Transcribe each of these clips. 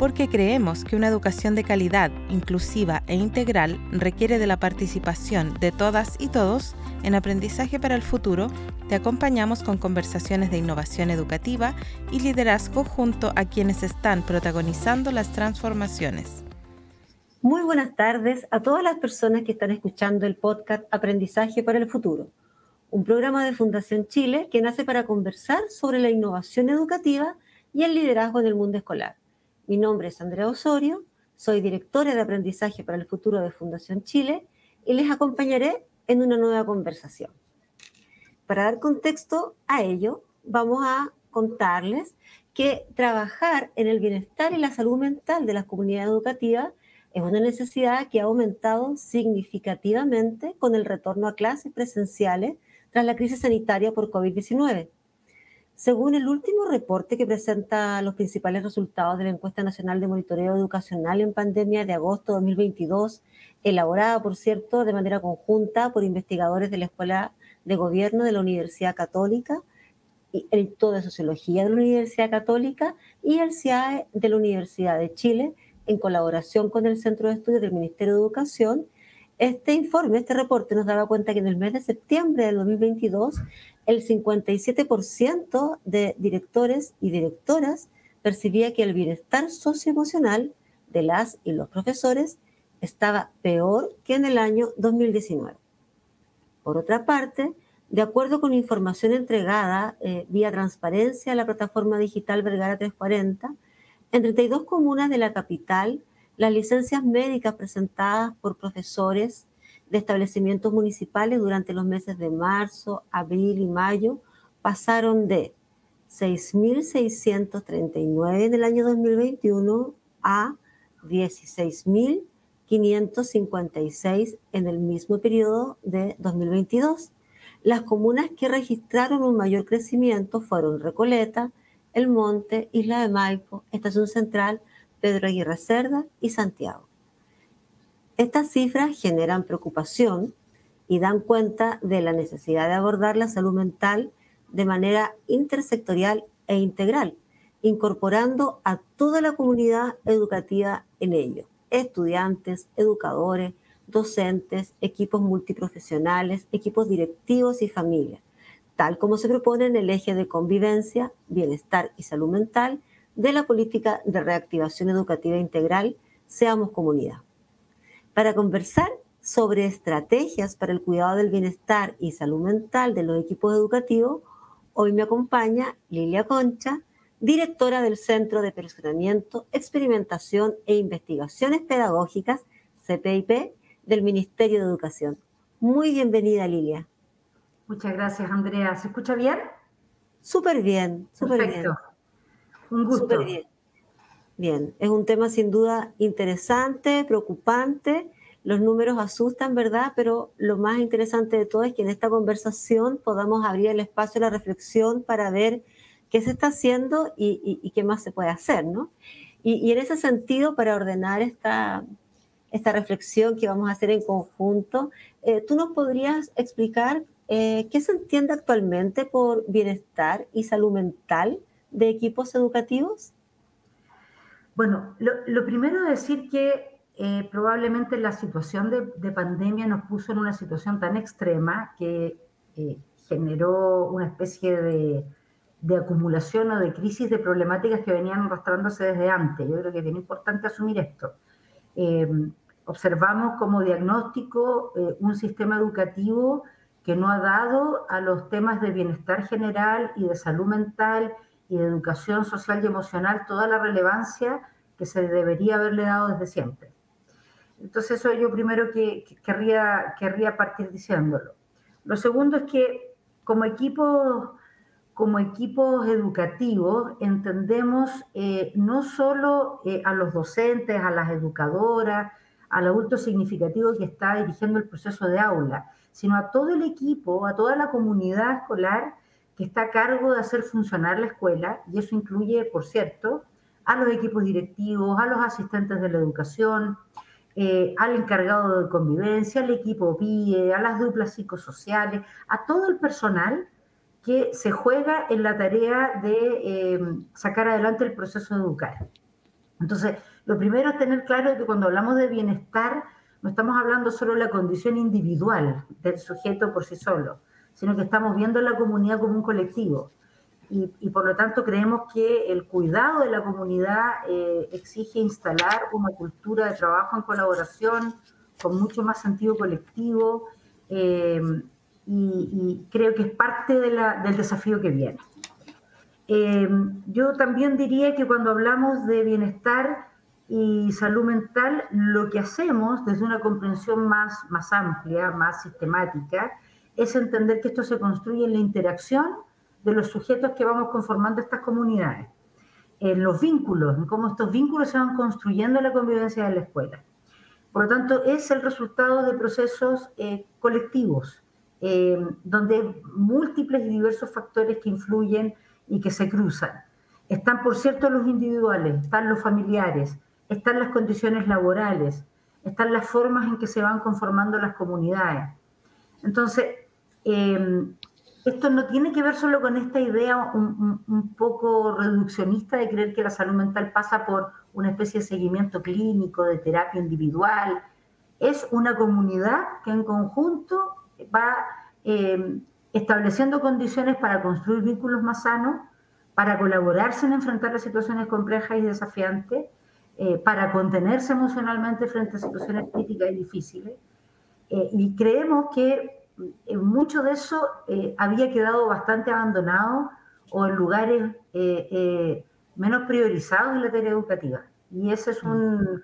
porque creemos que una educación de calidad, inclusiva e integral requiere de la participación de todas y todos en aprendizaje para el futuro, te acompañamos con conversaciones de innovación educativa y liderazgo junto a quienes están protagonizando las transformaciones. Muy buenas tardes a todas las personas que están escuchando el podcast Aprendizaje para el Futuro, un programa de Fundación Chile que nace para conversar sobre la innovación educativa y el liderazgo en el mundo escolar. Mi nombre es Andrea Osorio, soy directora de aprendizaje para el futuro de Fundación Chile y les acompañaré en una nueva conversación. Para dar contexto a ello, vamos a contarles que trabajar en el bienestar y la salud mental de la comunidad educativa es una necesidad que ha aumentado significativamente con el retorno a clases presenciales tras la crisis sanitaria por COVID-19. Según el último reporte que presenta los principales resultados de la encuesta nacional de monitoreo educacional en pandemia de agosto de 2022, elaborada, por cierto, de manera conjunta por investigadores de la Escuela de Gobierno de la Universidad Católica, y el Instituto de Sociología de la Universidad Católica y el CIAE de la Universidad de Chile, en colaboración con el Centro de Estudios del Ministerio de Educación, este informe, este reporte nos daba cuenta que en el mes de septiembre del 2022, el 57% de directores y directoras percibía que el bienestar socioemocional de las y los profesores estaba peor que en el año 2019. Por otra parte, de acuerdo con información entregada eh, vía transparencia a la plataforma digital Vergara 340, en 32 comunas de la capital las licencias médicas presentadas por profesores de establecimientos municipales durante los meses de marzo, abril y mayo pasaron de 6.639 en el año 2021 a 16.556 en el mismo periodo de 2022. Las comunas que registraron un mayor crecimiento fueron Recoleta, El Monte, Isla de Maipo, Estación Central, Pedro Aguirre Cerda y Santiago. Estas cifras generan preocupación y dan cuenta de la necesidad de abordar la salud mental de manera intersectorial e integral, incorporando a toda la comunidad educativa en ello, estudiantes, educadores, docentes, equipos multiprofesionales, equipos directivos y familias, tal como se propone en el eje de convivencia, bienestar y salud mental de la política de reactivación educativa integral Seamos Comunidad. Para conversar sobre estrategias para el cuidado del bienestar y salud mental de los equipos educativos, hoy me acompaña Lilia Concha, directora del Centro de Personamiento, Experimentación e Investigaciones Pedagógicas, CPIP, del Ministerio de Educación. Muy bienvenida, Lilia. Muchas gracias, Andrea. ¿Se escucha bien? Súper bien, súper bien. Un gusto. bien. Bien, es un tema sin duda interesante, preocupante. Los números asustan, ¿verdad? Pero lo más interesante de todo es que en esta conversación podamos abrir el espacio a la reflexión para ver qué se está haciendo y, qué más se puede hacer, ¿no? Y, en ese sentido, para ordenar esta, esta reflexión que vamos a hacer en conjunto, eh, ¿tú nos podrías explicar eh, qué se entiende actualmente por bienestar y salud mental de equipos educativos? Bueno, lo, primero es decir que eh, probablemente la situación de, pandemia nos puso en una situación tan extrema que eh, generó una especie de, acumulación o de crisis de problemáticas que venían arrastrándose desde antes. Yo creo que es bien importante asumir esto. Eh, observamos como diagnóstico un sistema educativo que no ha dado a los temas de bienestar general y de salud mental y de educación social y emocional toda la relevancia que se debería haberle dado desde siempre. Entonces eso yo primero que, querría, querría partir diciéndolo. Lo segundo es que como equipos, como equipos educativos entendemos eh, no solo eh, a los docentes, a las educadoras, al adulto significativo que está dirigiendo el proceso de aula, sino a todo el equipo, a toda la comunidad escolar que está a cargo de hacer funcionar la escuela, y eso incluye, por cierto, a los equipos directivos, a los asistentes de la educación, eh, al encargado de convivencia, al equipo PIE, a las duplas psicosociales, a todo el personal que se juega en la tarea de eh, sacar adelante el proceso de educar. Entonces, lo primero es tener claro que cuando hablamos de bienestar, no estamos hablando solo de la condición individual del sujeto por sí solo, sino que estamos viendo la comunidad como un colectivo. Y, por lo tanto creemos que el cuidado de la comunidad eh, exige instalar una cultura de trabajo en colaboración con mucho más sentido colectivo eh, y, creo que es parte del desafío que viene. Eh, yo también diría que cuando hablamos de bienestar y salud mental, lo que hacemos desde una comprensión más, más amplia, más sistemática, es entender que esto se construye en la interacción de los sujetos que vamos conformando estas comunidades, en los vínculos, en cómo estos vínculos se van construyendo en la convivencia de la escuela. Por lo tanto, es el resultado de procesos eh, colectivos, eh, donde múltiples y diversos factores que influyen y que se cruzan. Están, por cierto, los individuales, están los familiares, están las condiciones laborales, están las formas en que se van conformando las comunidades. Entonces, eh, esto no tiene que ver solo con esta idea un, poco reduccionista de creer que la salud mental pasa por una especie de seguimiento clínico, de terapia individual. Es una comunidad que en conjunto va eh, estableciendo condiciones para construir vínculos más sanos, para colaborarse en enfrentar las situaciones complejas y desafiantes, eh, para contenerse emocionalmente frente a situaciones críticas y difíciles. Eh, y creemos que mucho de eso eh, había quedado bastante abandonado o en lugares eh, menos priorizados en la tarea educativa. Y ese es un,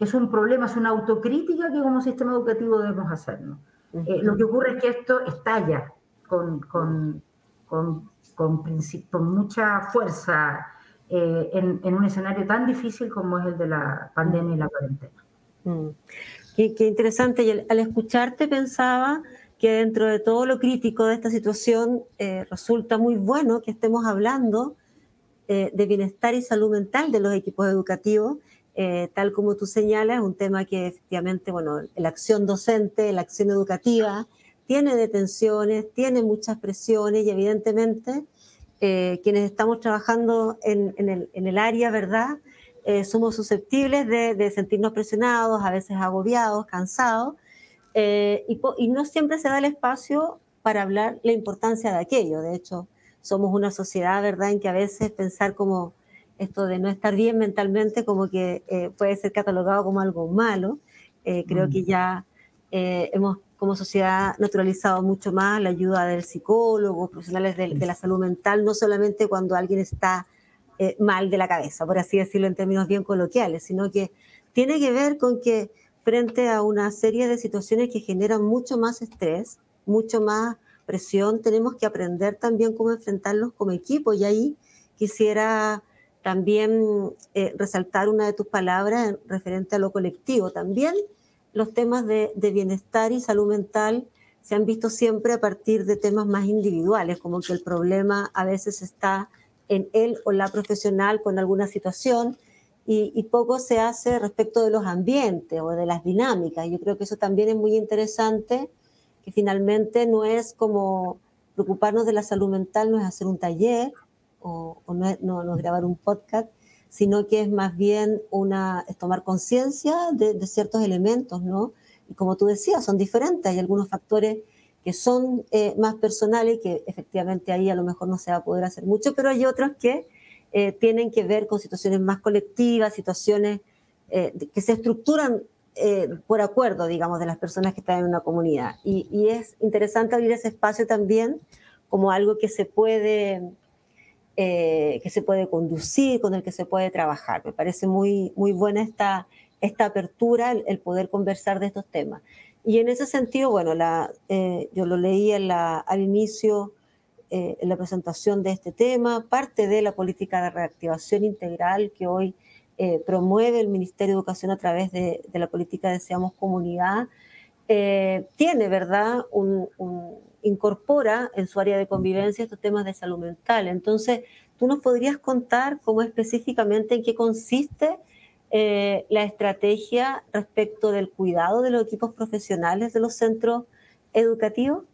es un problema, es una autocrítica que como sistema educativo debemos hacernos. lo que ocurre es que esto estalla con, con, con, con, mucha fuerza en, en, un escenario tan difícil como es el de la pandemia y la cuarentena. Mm. Qué, qué, interesante. Y al escucharte pensaba que dentro de todo lo crítico de esta situación eh, resulta muy bueno que estemos hablando eh, de bienestar y salud mental de los equipos educativos, eh, tal como tú señalas, un tema que efectivamente, bueno, la acción docente, la acción educativa, tiene detenciones, tiene muchas presiones y evidentemente quienes estamos trabajando en, el, área, ¿verdad? somos susceptibles de sentirnos presionados, a veces agobiados, cansados, eh, y, no siempre se da el espacio para hablar la importancia de aquello. De hecho, somos una sociedad, ¿verdad?, en que a veces pensar como esto de no estar bien mentalmente como que eh, puede ser catalogado como algo malo. Eh, creo que mm. ya hemos como sociedad naturalizado mucho más la ayuda del psicólogo, profesionales de, de la salud mental, no solamente cuando alguien está mal de la cabeza, por así decirlo en términos bien coloquiales, sino que tiene que ver con que frente a una serie de situaciones que generan mucho más estrés, mucho más presión, tenemos que aprender también cómo enfrentarlos como equipo. Y ahí quisiera también eh, resaltar una de tus palabras referente a lo colectivo. También los temas de, de, bienestar y salud mental se han visto siempre a partir de temas más individuales, como que el problema a veces está en él o la profesional con alguna situación y, poco se hace respecto de los ambientes o de las dinámicas. Yo creo que eso también es muy interesante, que finalmente no es como preocuparnos de la salud mental, no es hacer un taller o, no, es, no, grabar un podcast, sino que es más bien una, es tomar conciencia de, ciertos elementos, ¿no? Y como tú decías, son diferentes, hay algunos factores que son eh, más personales, que efectivamente ahí a lo mejor no se va a poder hacer mucho, pero hay otros que eh, tienen que ver con situaciones más colectivas, situaciones eh, que se estructuran eh, por acuerdo, digamos, de las personas que están en una comunidad. Y, es interesante abrir ese espacio también como algo que se puede, que se puede conducir, con el que se puede trabajar. Me parece muy, muy buena esta, esta apertura, el, poder conversar de estos temas. Y en ese sentido, bueno, la, yo lo leí en la, al inicio eh, la presentación de este tema, parte de la política de reactivación integral que hoy eh, promueve el Ministerio de Educación a través de, la política Deseamos Comunidad, eh, tiene, ¿verdad?, un, incorpora en su área de convivencia estos temas de salud mental. Entonces, ¿tú nos podrías contar cómo específicamente en qué consiste la estrategia respecto del cuidado de los equipos profesionales de los centros educativos?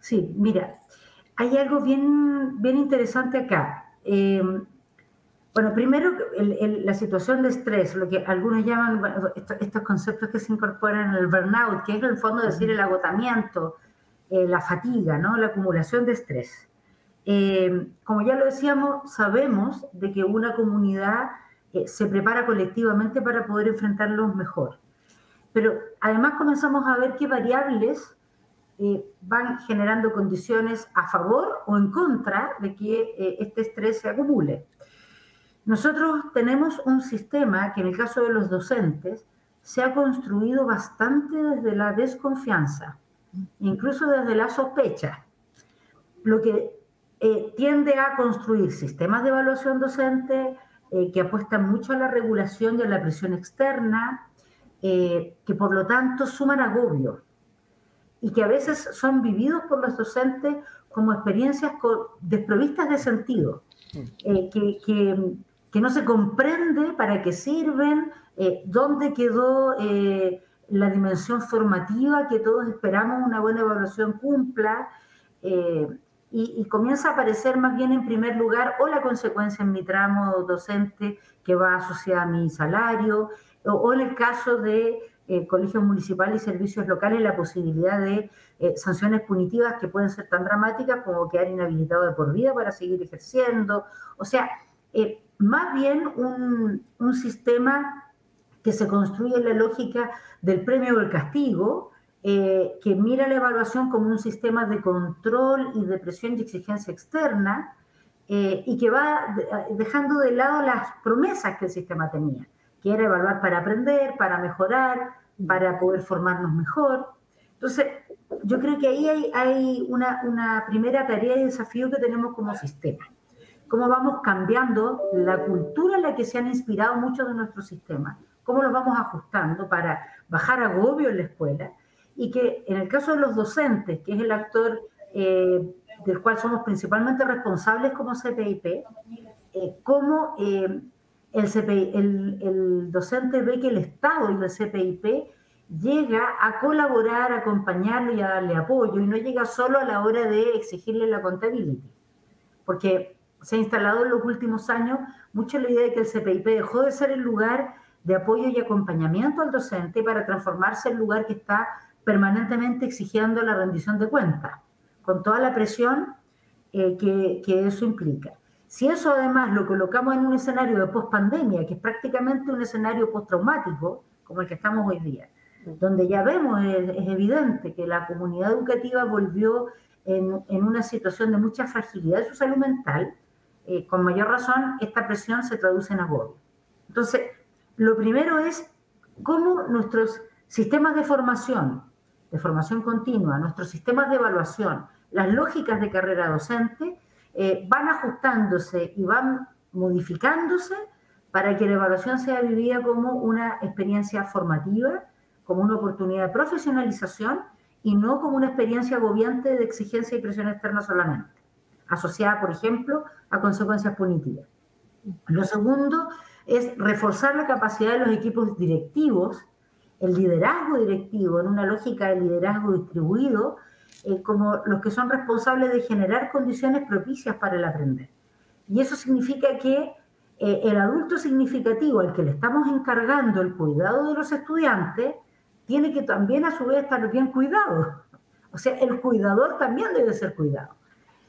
Sí, mira, hay algo bien, bien interesante acá. Eh, Bueno, primero la situación de estrés, lo que algunos llaman estos, conceptos que se incorporan en el burnout, que es en el fondo decir el agotamiento, eh, la fatiga, ¿no? la acumulación de estrés. Eh, como ya lo decíamos, sabemos de que una comunidad eh, se prepara colectivamente para poder enfrentarlos mejor. Pero además comenzamos a ver qué variables van generando condiciones a favor o en contra de que este estrés se acumule. Nosotros tenemos un sistema que en el caso de los docentes se ha construido bastante desde la desconfianza, incluso desde la sospecha, lo que eh, tiende a construir sistemas de evaluación docente eh, que apuestan mucho a la regulación y a la presión externa, eh, que por lo tanto suman agobio y que a veces son vividos por los docentes como experiencias desprovistas de sentido, que, que no se comprende para qué sirven, eh, dónde quedó eh, la dimensión formativa que todos esperamos una buena evaluación cumpla, eh, y, comienza a aparecer más bien en primer lugar o la consecuencia en mi tramo docente que va asociada a mi salario, o, en el caso de colegios municipales y servicios locales la posibilidad de sanciones punitivas que pueden ser tan dramáticas como quedar inhabilitado de por vida para seguir ejerciendo. O sea, más bien un, un sistema que se construye en la lógica del premio o el castigo, eh, que mira la evaluación como un sistema de control y de presión y exigencia externa, eh, y que va dejando de lado las promesas que el sistema tenía, que era evaluar para aprender, para mejorar, para poder formarnos mejor. Entonces, yo creo que ahí hay, hay una, una primera tarea y desafío que tenemos como sistema. Cómo vamos cambiando la cultura en la que se han inspirado muchos de nuestros sistemas, cómo los vamos ajustando para bajar agobio en la escuela y que en el caso de los docentes, que es el actor eh, del cual somos principalmente responsables como CPIP, eh, cómo eh, el, el, docente ve que el Estado y el CPIP llega a colaborar, a acompañarlo y a darle apoyo y no llega solo a la hora de exigirle la contabilidad. Porque se ha instalado en los últimos años mucho la idea de que el CPIP dejó de ser el lugar de apoyo y acompañamiento al docente para transformarse en el lugar que está permanentemente exigiendo la rendición de cuentas, con toda la presión eh, que, eso implica. Si eso además lo colocamos en un escenario de pospandemia, que es prácticamente un escenario postraumático, como el que estamos hoy día, donde ya vemos, es, es evidente que la comunidad educativa volvió en, en, una situación de mucha fragilidad de su salud mental, eh, con mayor razón esta presión se traduce en agobio. Entonces, lo primero es cómo nuestros sistemas de formación, de formación continua, nuestros sistemas de evaluación, las lógicas de carrera docente, eh, van ajustándose y van modificándose para que la evaluación sea vivida como una experiencia formativa, como una oportunidad de profesionalización y no como una experiencia agobiante de exigencia y presión externa solamente asociada, por ejemplo, a consecuencias punitivas. Lo segundo es reforzar la capacidad de los equipos directivos, el liderazgo directivo, en una lógica de liderazgo distribuido, eh, como los que son responsables de generar condiciones propicias para el aprender. Y eso significa que eh, el adulto significativo al que le estamos encargando el cuidado de los estudiantes, tiene que también a su vez estar bien cuidado. O sea, el cuidador también debe ser cuidado.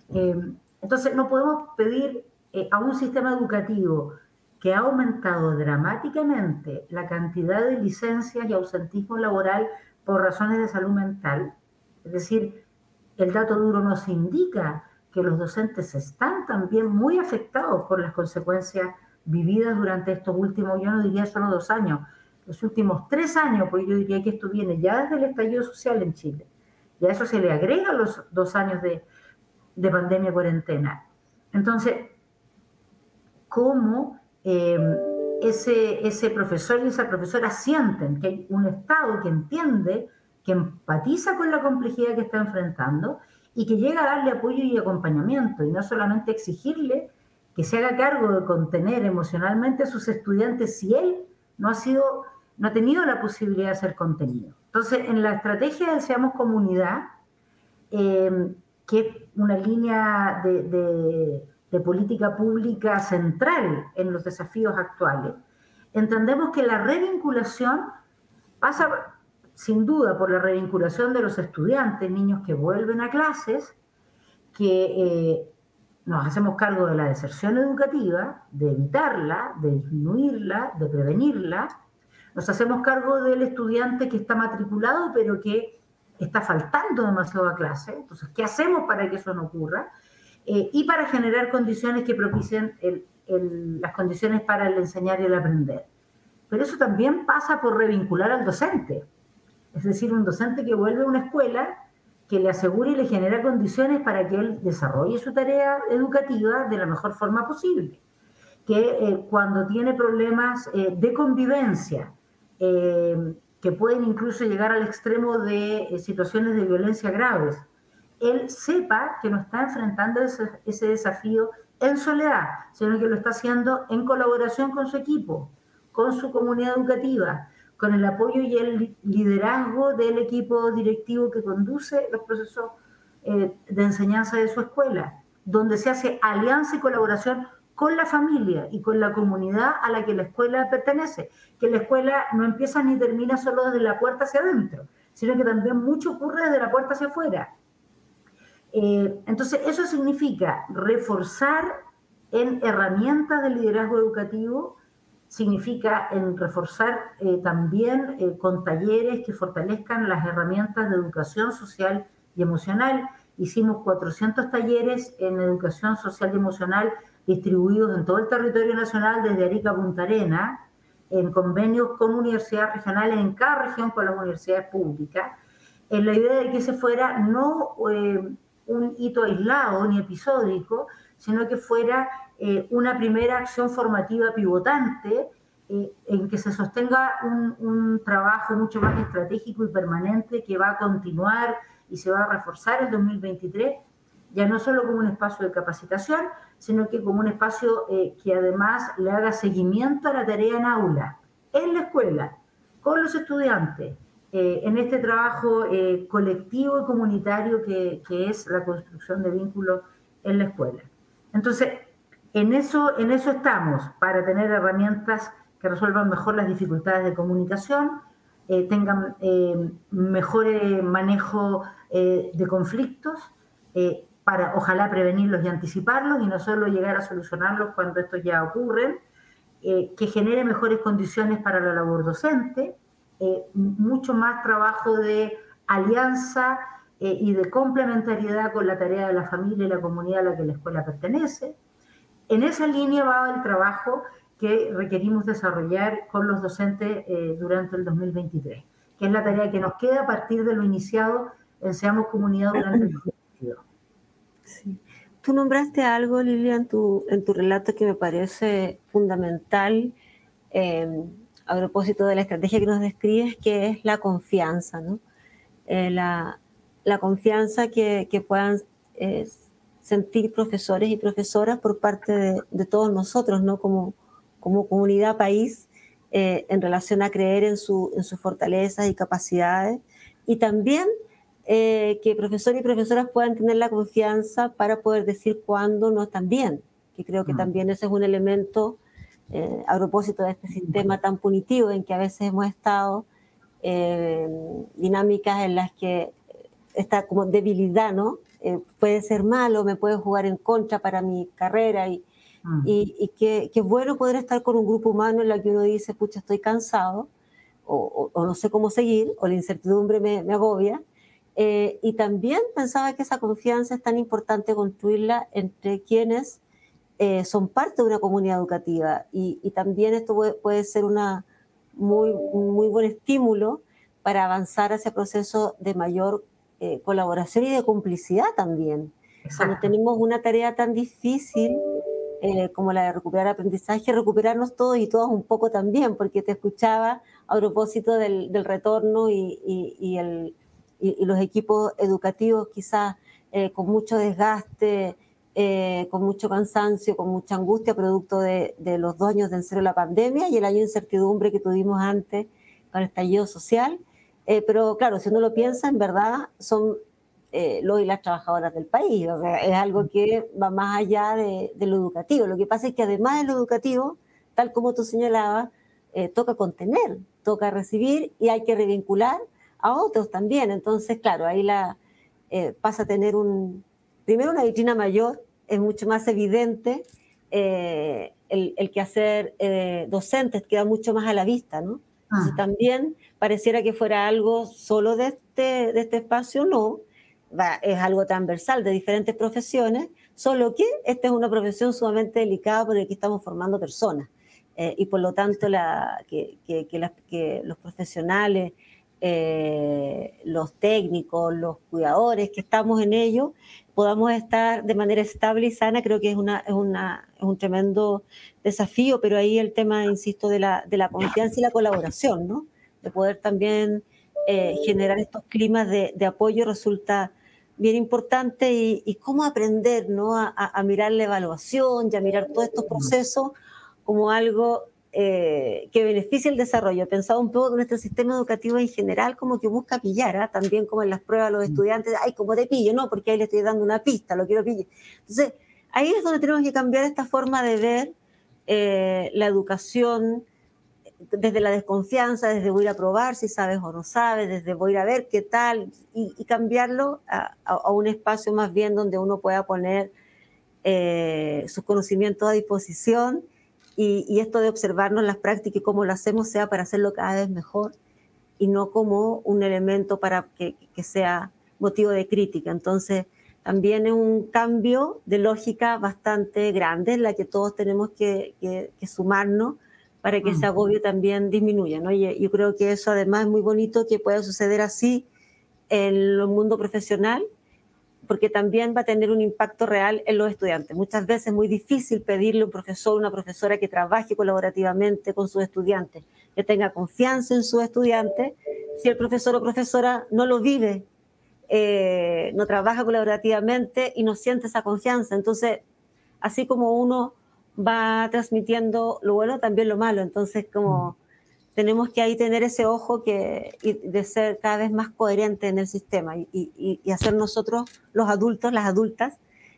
Eh, entonces, no podemos pedir eh, a un sistema educativo que ha aumentado dramáticamente la cantidad de licencias y ausentismo laboral por razones de salud mental. Es decir, el dato duro nos indica que los docentes están también muy afectados por las consecuencias vividas durante estos últimos, yo no diría solo dos años, los últimos tres años, porque yo diría que esto viene ya desde el estallido social en Chile. Y a eso se le agrega los dos años de, de pandemia cuarentena. Entonces, ¿cómo em, ese, ese profesor y esa profesora sienten que hay un Estado que entiende, que empatiza con la complejidad que está enfrentando y que llega a darle apoyo y acompañamiento y no solamente exigirle que se haga cargo de contener emocionalmente a sus estudiantes si él no ha sido, no ha tenido la posibilidad de ser contenido. Entonces, en la estrategia de Seamos Comunidad, eh, que es una línea de, de política pública central en los desafíos actuales, entendemos que la revinculación pasa sin duda por la revinculación de los estudiantes, niños que vuelven a clases, que eh, nos hacemos cargo de la deserción educativa, de evitarla, de disminuirla, de prevenirla. Nos hacemos cargo del estudiante que está matriculado pero que está faltando demasiado a clase. Entonces, ¿qué hacemos para que eso no ocurra? Eh, y para generar condiciones que propicien las condiciones para el enseñar y el aprender. Pero eso también pasa por revincular al docente. Es decir, un docente que vuelve a una escuela que le asegure y le genera condiciones para que él desarrolle su tarea educativa de la mejor forma posible. Que eh, cuando tiene problemas eh, de convivencia, eh, que pueden incluso llegar al extremo de situaciones de violencia graves, él sepa que no está enfrentando ese, ese desafío en soledad, sino que lo está haciendo en colaboración con su equipo, con su comunidad educativa, con el apoyo y el liderazgo del equipo directivo que conduce los procesos eh, de enseñanza de su escuela, donde se hace alianza y colaboración con la familia y con la comunidad a la que la escuela pertenece, que la escuela no empieza ni termina solo desde la puerta hacia adentro, sino que también mucho ocurre desde la puerta hacia afuera. Eh, entonces, eso significa reforzar en herramientas de liderazgo educativo significa en reforzar eh, también eh, con talleres que fortalezcan las herramientas de educación social y emocional. Hicimos 400 talleres en educación social y emocional distribuidos en todo el territorio nacional, desde Arica a Punta Arena, en convenios con universidades regionales en cada región con las universidades públicas, en la idea de que se fuera no eh, un hito aislado ni episódico, sino que fuera eh, una primera acción formativa pivotante eh, en que se sostenga un, trabajo mucho más estratégico y permanente que va a continuar y se va a reforzar el 2023, ya no solo como un espacio de capacitación, sino que como un espacio eh, que además le haga seguimiento a la tarea en aula, en la escuela, con los estudiantes, en este trabajo colectivo y comunitario que, que es la construcción de vínculos en la escuela. Entonces, en eso, en eso estamos, para tener herramientas que resuelvan mejor las dificultades de comunicación, eh, tengan eh, mejor eh, manejo de conflictos, para ojalá prevenirlos y anticiparlos y no solo llegar a solucionarlos cuando estos ya ocurren, que genere mejores condiciones para la labor docente, mucho más trabajo de alianza y de complementariedad con la tarea de la familia y la comunidad a la que la escuela pertenece, en esa línea va el trabajo que requerimos desarrollar con los docentes eh, durante el 2023, que es la tarea que nos queda a partir de lo iniciado en Seamos Comunidad durante el 2022. Sí. Tú nombraste algo, Lilia, en tu, en tu relato que me parece fundamental eh, a propósito de la estrategia que nos describes, que es la confianza, ¿no? Eh, la, la, confianza que, que puedan sentir profesores y profesoras por parte de, todos nosotros, ¿no? Como, como comunidad país, eh, en relación a creer en, su, en sus fortalezas y capacidades. Y también eh, que profesores y profesoras puedan tener la confianza para poder decir cuándo no están bien, que creo que mm. también ese es un elemento eh, a propósito de este sistema tan punitivo en que a veces hemos estado, dinámicas en las que esta como debilidad, ¿no? Eh, puede ser malo, me puede jugar en contra para mi carrera y, mm. y, que, que, bueno poder estar con un grupo humano en la que uno dice, pucha, estoy cansado o, o, no sé cómo seguir o la incertidumbre me, me agobia. Eh, y también pensaba que esa confianza es tan importante construirla entre quienes eh, son parte de una comunidad educativa y, y también esto puede, puede ser una muy, muy buen estímulo para avanzar hacia procesos de mayor eh, colaboración y de complicidad también. Cuando tenemos una tarea tan difícil eh, como la de recuperar aprendizaje, recuperarnos todos y todas un poco también, porque te escuchaba a propósito del, retorno y, y, el, y, los equipos educativos quizás eh, con mucho desgaste, con mucho cansancio, con mucha angustia, producto de, de, los dos años de encero de la pandemia y el año de incertidumbre que tuvimos antes con el estallido social. Eh, pero claro, si uno lo piensa, en verdad son eh, los y las trabajadoras del país. Es algo que va más allá de, lo educativo. Lo que pasa es que además de lo educativo, tal como tú señalabas, eh, toca contener, toca recibir y hay que revincular a otros también. Entonces, claro, ahí la, pasa a tener un, primero una vitrina mayor, es mucho más evidente el, el quehacer docente, queda mucho más a la vista, ¿no? Entonces, ah. también pareciera que fuera algo solo de este, de este espacio, no, es algo transversal de diferentes profesiones, solo que esta es una profesión sumamente delicada porque aquí estamos formando personas. Eh, y por lo tanto la, que, que, los profesionales, eh, los técnicos, los cuidadores que estamos en ello, podamos estar de manera estable y sana, creo que es, una, es, una, es un tremendo desafío, pero ahí el tema, insisto, de la, de la confianza y la colaboración, ¿no? de poder también eh, generar estos climas de, de apoyo resulta bien importante y, cómo aprender ¿no? A, mirar la evaluación y a mirar todos estos procesos como algo eh, que beneficie el desarrollo. He pensado un poco que nuestro sistema educativo en general como que busca pillar, ¿ah? también como en las pruebas los mm. estudiantes, ay, como te pillo, no, porque ahí le estoy dando una pista, lo quiero pillar. Entonces, ahí es donde tenemos que cambiar esta forma de ver eh, la educación desde la desconfianza, desde voy a probar si sabes o no sabes, desde voy a ver qué tal, y, cambiarlo a, un espacio más bien donde uno pueda poner eh, sus conocimientos a disposición y, esto de observarnos las prácticas y cómo lo hacemos sea para hacerlo cada vez mejor y no como un elemento para que, sea motivo de crítica. Entonces, también es un cambio de lógica bastante grande en la que todos tenemos que, que sumarnos para que ese mm. agobio también disminuya. ¿no? Y yo creo que eso además es muy bonito que pueda suceder así en el mundo profesional, porque también va a tener un impacto real en los estudiantes. Muchas veces es muy difícil pedirle a un profesor una profesora que trabaje colaborativamente con sus estudiantes, que tenga confianza en sus estudiantes, si el profesor o profesora no lo vive, eh, no trabaja colaborativamente y no siente esa confianza. Entonces, así como uno va transmitiendo lo bueno, también lo malo. Entonces, como. Tenemos que ahí tener ese ojo de ser cada vez más coherente en el sistema y, hacer nosotros, los adultos, las adultas,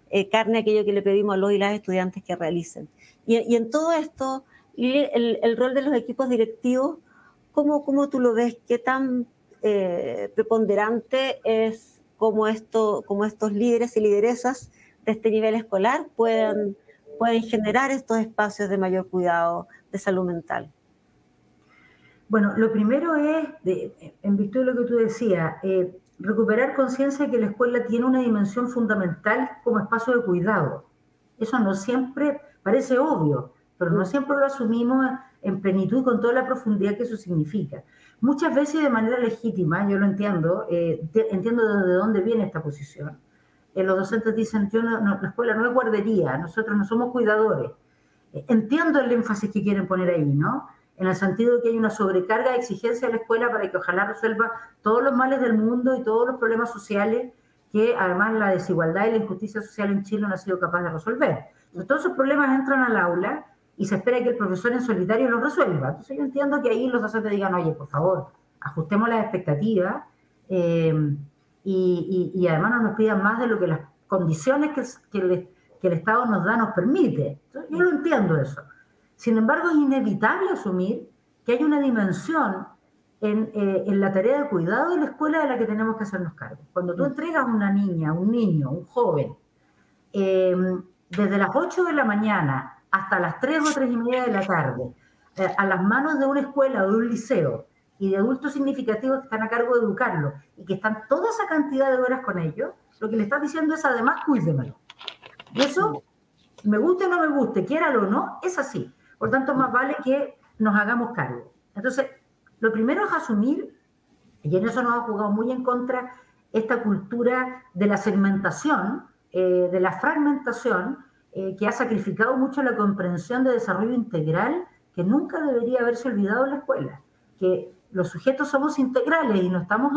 eh, carne aquello que le pedimos a los y las estudiantes que realicen. Y, en todo esto, el, el, rol de los equipos directivos, ¿cómo, cómo tú lo ves? ¿Qué tan eh, preponderante es como estos líderes y lideresas de este nivel escolar puedan pueden generar estos espacios de mayor cuidado de salud mental? Bueno, lo primero es, en virtud de lo que tú decías, eh, recuperar conciencia de que la escuela tiene una dimensión fundamental como espacio de cuidado. Eso no siempre parece obvio, pero no siempre lo asumimos en plenitud con toda la profundidad que eso significa. Muchas veces de manera legítima, yo lo entiendo, eh, entiendo de dónde viene esta posición, eh, los docentes dicen, yo no, la escuela no es guardería, nosotros no somos cuidadores. Eh, entiendo el énfasis que quieren poner ahí, ¿no? En el sentido de que hay una sobrecarga de exigencia de la escuela para que ojalá resuelva todos los males del mundo y todos los problemas sociales que además la desigualdad y la injusticia social en Chile no ha sido capaz de resolver. Entonces, todos esos problemas entran al aula y se espera que el profesor en solitario los resuelva. Entonces yo entiendo que ahí los docentes digan, oye, por favor, ajustemos las expectativas. Eh, y, además no nos pidan más de lo que las condiciones que, que, el Estado nos da nos permite. yo lo entiendo eso. Sin embargo, es inevitable asumir que hay una dimensión en, eh, en, la tarea de cuidado de la escuela de la que tenemos que hacernos cargo. Cuando tú mm. entregas a una niña, un niño, un joven, eh, desde las 8 de la mañana hasta las 3 o 3 y media de la tarde, eh, a las manos de una escuela o de un liceo, y de adultos significativos que están a cargo de educarlo y que están toda esa cantidad de horas con ellos, lo que le estás diciendo es además cuídemelo. Y eso, me guste o no me guste, quiera o no, es así. Por tanto, más vale que nos hagamos cargo. Entonces, lo primero es asumir, y en eso nos ha jugado muy en contra esta cultura de la segmentación, eh, de la fragmentación, eh, que ha sacrificado mucho la comprensión de desarrollo integral que nunca debería haberse olvidado en la escuela. Que los sujetos somos integrales y no estamos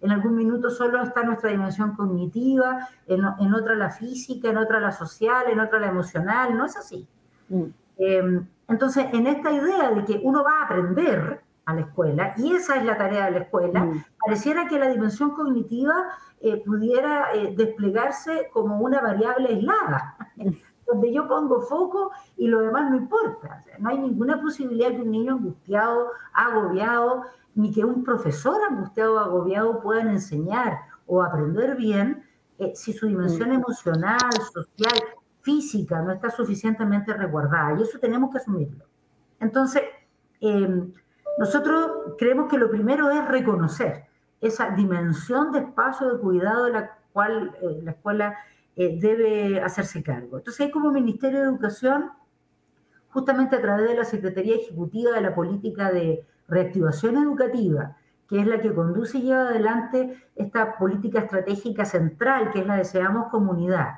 en algún minuto solo está nuestra dimensión cognitiva, en, otra la física, en otra la social, en otra la emocional, no es así. Mm. Em, entonces, en esta idea de que uno va a aprender, a la escuela, y esa es la tarea de la escuela, mm. pareciera que la dimensión cognitiva eh, pudiera eh, desplegarse como una variable aislada, donde yo pongo foco y lo demás no importa. no hay ninguna posibilidad que un niño angustiado, agobiado, ni que un profesor angustiado o agobiado puedan enseñar o aprender bien eh, si su dimensión mm. emocional, social, física no está suficientemente resguardada. Y eso tenemos que asumirlo. Entonces, em, nosotros creemos que lo primero es reconocer esa dimensión de espacio de cuidado de la cual eh, la escuela eh, debe hacerse cargo. Entonces, hay como Ministerio de Educación, justamente a través de la Secretaría Ejecutiva de la Política de Reactivación Educativa, que es la que conduce y lleva adelante esta política estratégica central, que es la de Seamos Comunidad,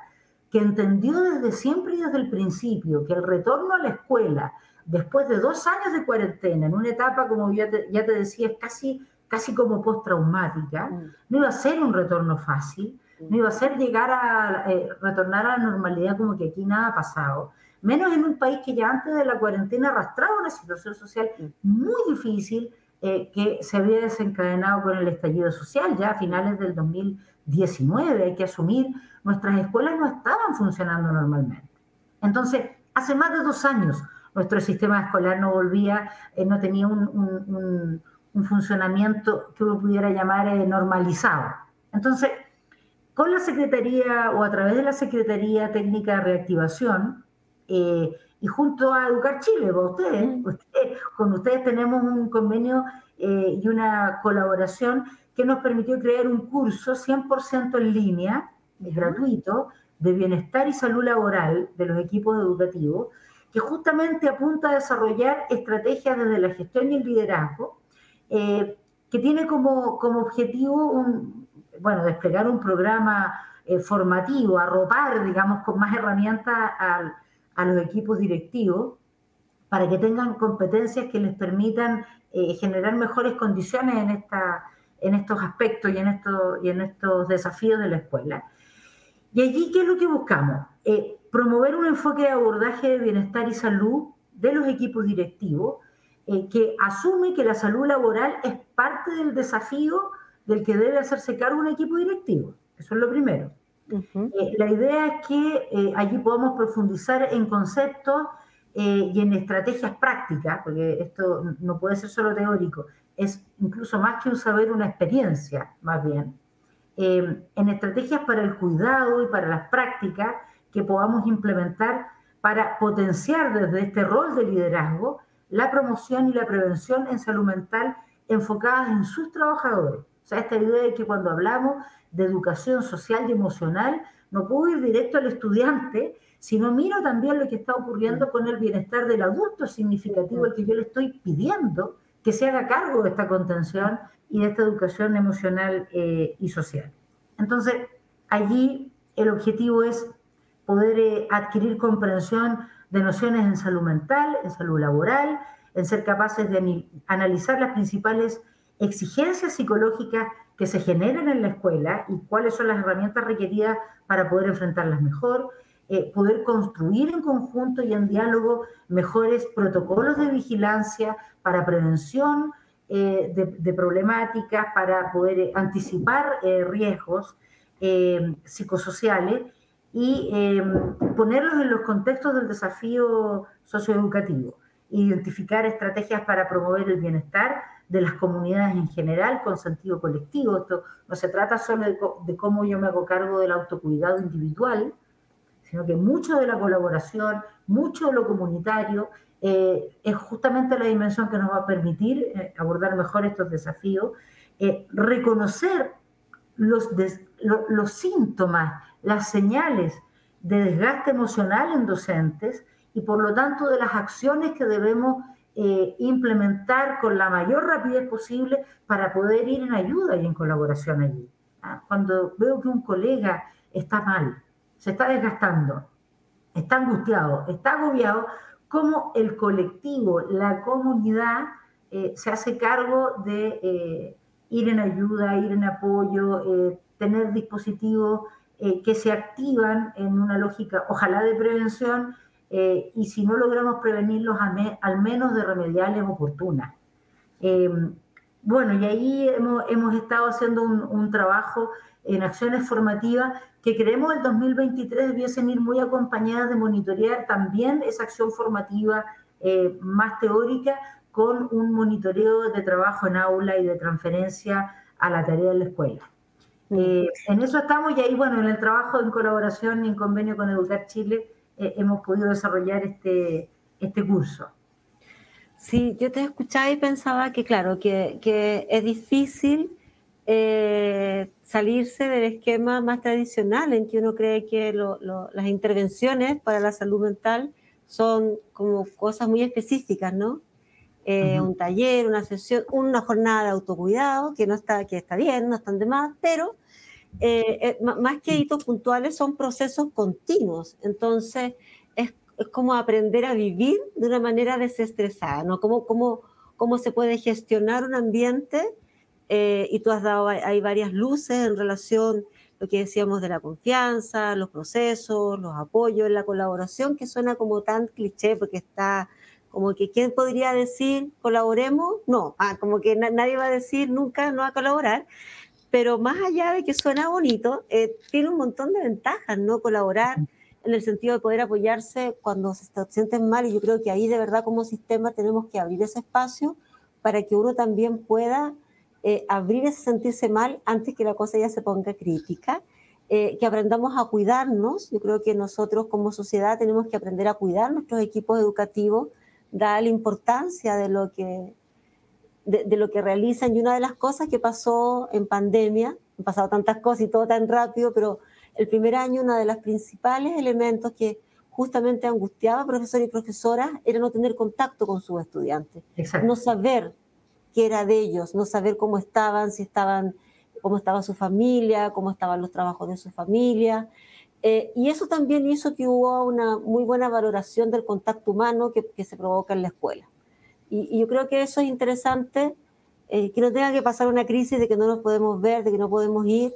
que entendió desde siempre y desde el principio que el retorno a la escuela, después de dos años de cuarentena, en una etapa, como ya te, ya te decía, casi, casi como postraumática, mm. no iba a ser un retorno fácil, no iba a ser llegar a eh, retornar a la normalidad como que aquí nada ha pasado, menos en un país que ya antes de la cuarentena arrastraba una situación social mm. muy difícil, eh, que se había desencadenado con el estallido social ya a finales del 2019. Hay que asumir, nuestras escuelas no estaban funcionando normalmente. Entonces, hace más de dos años nuestro sistema escolar no volvía, eh, no tenía un, funcionamiento que uno pudiera llamar eh, normalizado. Entonces, con la Secretaría o a través de la Secretaría Técnica de Reactivación, y junto a Educar Chile, con ustedes, con ustedes tenemos un convenio eh, y una colaboración que nos permitió crear un curso 100% en línea, gratuito, de bienestar y salud laboral de los equipos educativos, que justamente apunta a desarrollar estrategias desde la gestión y el liderazgo, eh, que tiene como, como objetivo un, bueno, desplegar un programa eh, formativo, arropar, digamos, con más herramientas al a los equipos directivos para que tengan competencias que les permitan eh, generar mejores condiciones en, esta, en estos aspectos y en, estos, y en estos desafíos de la escuela. Y allí, ¿qué es lo que buscamos? Eh, promover un enfoque de abordaje de bienestar y salud de los equipos directivos, eh, que asume que la salud laboral es parte del desafío del que debe hacerse cargo un equipo directivo. Eso es lo primero. Eh, la idea es que allí podamos profundizar en conceptos y en estrategias prácticas, porque esto no puede ser solo teórico, es incluso más que un saber, una experiencia, más bien, en estrategias para el cuidado y para las prácticas que podamos implementar para potenciar desde este rol de liderazgo la promoción y la prevención en salud mental enfocadas en sus trabajadores. O sea, esta idea de que cuando hablamos de educación social y emocional, no puedo ir directo al estudiante, sino miro también lo que está ocurriendo con el bienestar del adulto significativo, el que yo le estoy pidiendo que se haga cargo de esta contención y de esta educación emocional eh, y social. Entonces, allí el objetivo es poder eh, adquirir comprensión de nociones en salud mental, en salud laboral, en ser capaces de analizar las principales exigencias psicológicas que se generan en la escuela y cuáles son las herramientas requeridas para poder enfrentarlas mejor, eh, poder construir en conjunto y en diálogo mejores protocolos de vigilancia para prevención eh, de, problemáticas, para poder eh, anticipar riesgos psicosociales y ponerlos en los contextos del desafío socioeducativo, identificar estrategias para promover el bienestar de las comunidades en general con sentido colectivo. Esto no se trata solo de, cómo yo me hago cargo del autocuidado individual, sino que mucho de la colaboración, mucho de lo comunitario, eh, es justamente la dimensión que nos va a permitir eh, abordar mejor estos desafíos, eh, reconocer los, los síntomas, las señales de desgaste emocional en docentes y por lo tanto de las acciones que debemos eh, implementar con la mayor rapidez posible para poder ir en ayuda y en colaboración allí. ¿ah? Cuando veo que un colega está mal, se está desgastando, está angustiado, está agobiado, como el colectivo, la comunidad eh, se hace cargo de eh, ir en ayuda, ir en apoyo, tener dispositivos que se activan en una lógica, ojalá de prevención, eh, y si no logramos prevenirlos, al menos de remediales oportunas. Bueno, y ahí hemos, estado haciendo un, trabajo en acciones formativas que creemos el 2023 debiesen ir muy acompañadas de monitorear también esa acción formativa eh, más teórica con un monitoreo de trabajo en aula y de transferencia a la tarea de la escuela. Eh, en eso estamos y ahí, bueno, en el trabajo en colaboración y en convenio con Educar Chile eh, hemos podido desarrollar este, este curso. Sí, yo te escuchaba y pensaba que, claro, que, que es difícil eh, salirse del esquema más tradicional en que uno cree que las intervenciones para la salud mental son como cosas muy específicas, ¿no? Eh, un taller, una sesión, una jornada de autocuidado, que no está, que está bien, no están de más, pero eh, más que hitos puntuales son procesos continuos. Entonces, es como aprender a vivir de una manera desestresada, ¿no? Cómo, cómo, cómo se puede gestionar un ambiente eh, y tú has dado hay varias luces en relación lo que decíamos de la confianza, los procesos, los apoyos, la colaboración, que suena como tan cliché porque está como que quién podría decir colaboremos, no, ah, como que nadie va a decir nunca no va a colaborar, pero más allá de que suena bonito, eh, tiene un montón de ventajas, ¿no? Colaborar en el sentido de poder apoyarse cuando se sienten mal y yo creo que ahí de verdad como sistema tenemos que abrir ese espacio para que uno también pueda eh, abrir ese sentirse mal antes que la cosa ya se ponga crítica, eh, que aprendamos a cuidarnos. Yo creo que nosotros como sociedad tenemos que aprender a cuidar nuestros equipos educativos, dar la importancia de lo que de, de, lo que realizan y una de las cosas que pasó en pandemia, han pasado tantas cosas y todo tan rápido, pero el primer año uno de los principales elementos que justamente angustiaba a profesores y profesoras era no tener contacto con sus estudiantes, no saber qué era de ellos, no saber cómo estaban, si estaban, cómo estaba su familia, cómo estaban los trabajos de su familia. Eh, y eso también hizo que hubo una muy buena valoración del contacto humano que, se provoca en la escuela. Y, yo creo que eso es interesante, eh, que no tenga que pasar una crisis de que no nos podemos ver, de que no podemos ir,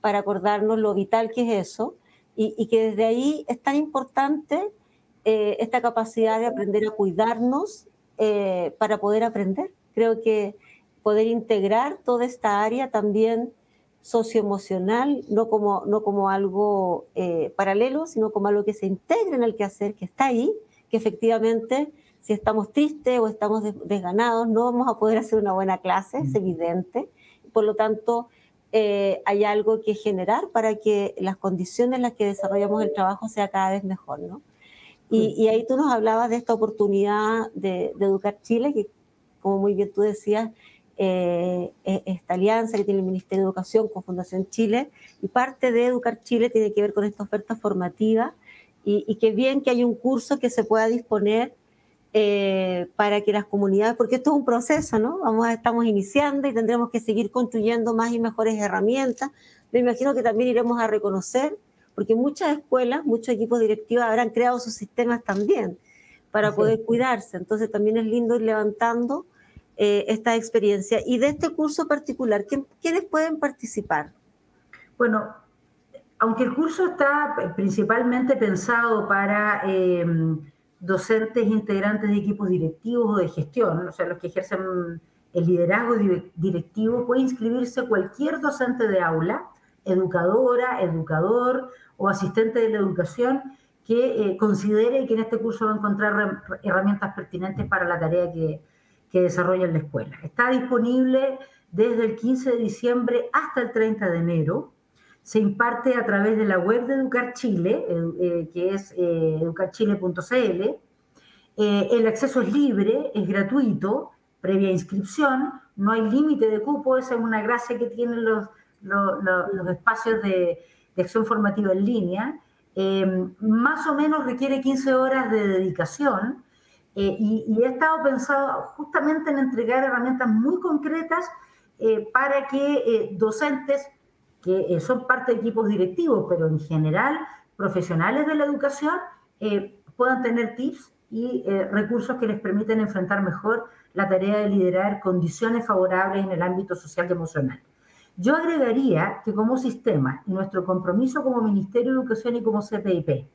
para acordarnos lo vital que es eso y, que desde ahí es tan importante eh, esta capacidad de aprender a cuidarnos eh, para poder aprender. Creo que poder integrar toda esta área también socioemocional, no como, no como algo eh, paralelo, sino como algo que se integre en el quehacer, que está ahí, que efectivamente si estamos tristes o estamos desganados, no vamos a poder hacer una buena clase, es evidente. Por lo tanto, eh, hay algo que generar para que las condiciones en las que desarrollamos el trabajo sea cada vez mejor, ¿no? Y, ahí tú nos hablabas de esta oportunidad de, Educar Chile, que como muy bien tú decías, eh, esta alianza que tiene el Ministerio de Educación con Fundación Chile, y parte de Educar Chile tiene que ver con esta oferta formativa, y, y que bien que hay un curso que se pueda disponer eh, para que las comunidades, porque esto es un proceso, ¿no? Vamos, estamos iniciando y tendremos que seguir construyendo más y mejores herramientas. Me imagino que también iremos a reconocer, porque muchas escuelas, muchos equipos directivos habrán creado sus sistemas también para poder cuidarse. Entonces también es lindo ir levantando eh, esta experiencia. Y de este curso particular, ¿quiénes pueden participar? Bueno, aunque el curso está principalmente pensado para... Eh, docentes integrantes de equipos directivos o de gestión, o sea, los que ejercen el liderazgo directivo, puede inscribirse cualquier docente de aula, educadora, educador o asistente de la educación que eh, considere que en este curso va a encontrar herramientas pertinentes para la tarea que, que desarrolla en la escuela. Está disponible desde el 15 de diciembre hasta el 30 de enero. Se imparte a través de la web de Educar Chile, eh, que es eh, educarchile.cl. Eh, el acceso es libre, es gratuito, previa inscripción, no hay límite de cupo, esa es una gracia que tienen los, los, espacios de, acción formativa en línea. Em, más o menos requiere 15 horas de dedicación y, y, he estado pensado justamente en entregar herramientas muy concretas para que docentes que son parte de equipos directivos, pero en general profesionales de la educación, puedan tener tips y eh, recursos que les permiten enfrentar mejor la tarea de liderar condiciones favorables en el ámbito social y emocional. Yo agregaría que como sistema y nuestro compromiso como Ministerio de Educación y como CPIP,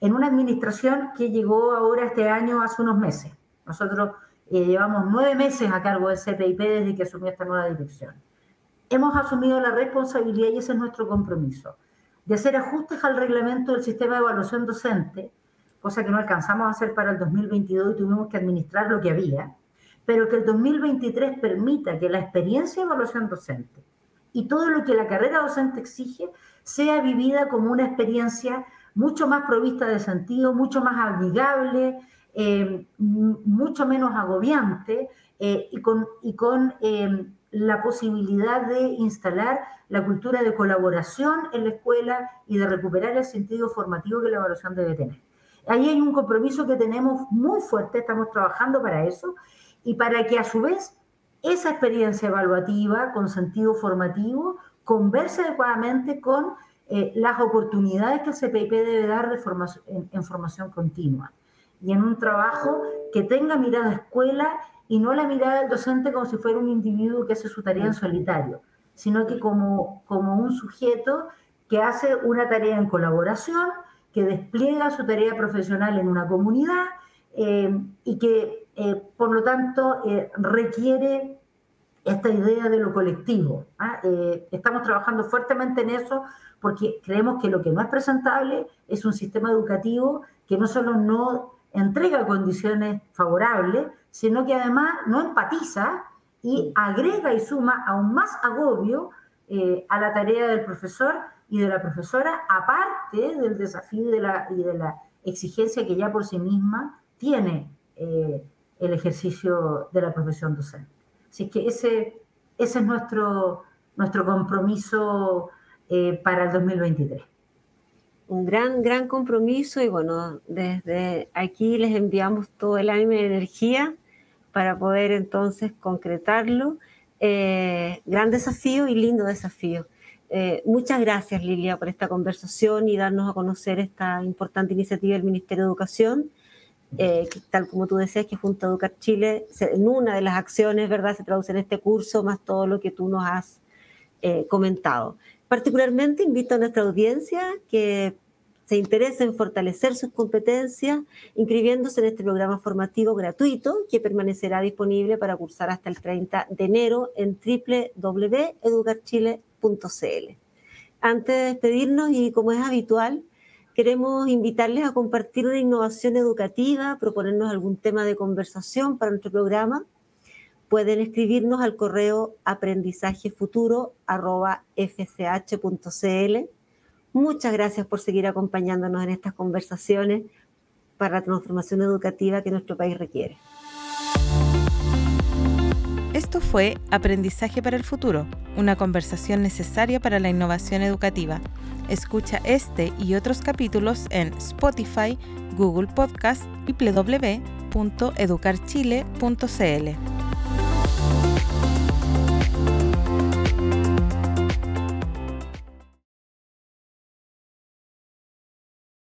en una administración que llegó ahora este año hace unos meses, nosotros Eh, llevamos nueve meses a cargo del CPIP desde que asumió esta nueva dirección. Hemos asumido la responsabilidad, y ese es nuestro compromiso, de hacer ajustes al reglamento del sistema de evaluación docente, cosa que no alcanzamos a hacer para el 2022 y tuvimos que administrar lo que había, pero que el 2023 permita que la experiencia de evaluación docente y todo lo que la carrera docente exige sea vivida como una experiencia mucho más provista de sentido, mucho más amigable, eh, mucho menos agobiante eh, y con, eh, la posibilidad de instalar la cultura de colaboración en la escuela y de recuperar el sentido formativo que la evaluación debe tener. Ahí hay un compromiso que tenemos muy fuerte, estamos trabajando para eso y para que a su vez esa experiencia evaluativa con sentido formativo converse adecuadamente con las oportunidades que el CPIP debe dar de formación, en formación continua y en un trabajo que tenga mirada escuela y no la mirada del docente como si fuera un individuo que hace su tarea en solitario, sino que como, como un sujeto que hace una tarea en colaboración, que despliega su tarea profesional en una comunidad eh, y que, eh, por lo tanto, eh, requiere esta idea de lo colectivo. ¿ah? estamos trabajando fuertemente en eso porque creemos que lo que no es presentable es un sistema educativo que no solo no entrega condiciones favorables, sino que además no empatiza y agrega y suma aún más agobio eh, a la tarea del profesor y de la profesora, aparte del desafío y de la, y de la exigencia que ya por sí misma tiene eh, el ejercicio de la profesión docente. Así que ese, ese es nuestro, nuestro compromiso eh, para el 2023 un gran, gran compromiso y bueno, desde aquí les enviamos todo el ánimo y energía para poder entonces concretarlo. Eh, gran desafío y lindo desafío. Eh, muchas gracias Lilia por esta conversación y darnos a conocer esta importante iniciativa del Ministerio de Educación. Eh, tal como tú decías, que junto a Educar Chile, en una de las acciones, ¿verdad?, se traduce en este curso, más todo lo que tú nos has comentado. Particularmente invito a nuestra audiencia que se interesa en fortalecer sus competencias, inscribiéndose en este programa formativo gratuito que permanecerá disponible para cursar hasta el 30 de enero en www.educarchile.cl. Antes de despedirnos y como es habitual, queremos invitarles a compartir una innovación educativa, proponernos algún tema de conversación para nuestro programa. Pueden escribirnos al correo aprendizajefuturo.fch.cl Muchas gracias por seguir acompañándonos en estas conversaciones para la transformación educativa que nuestro país requiere. Esto fue Aprendizaje para el Futuro, una conversación necesaria para la innovación educativa. Escucha este y otros capítulos en Spotify, Google Podcast y www.educarchile.cl.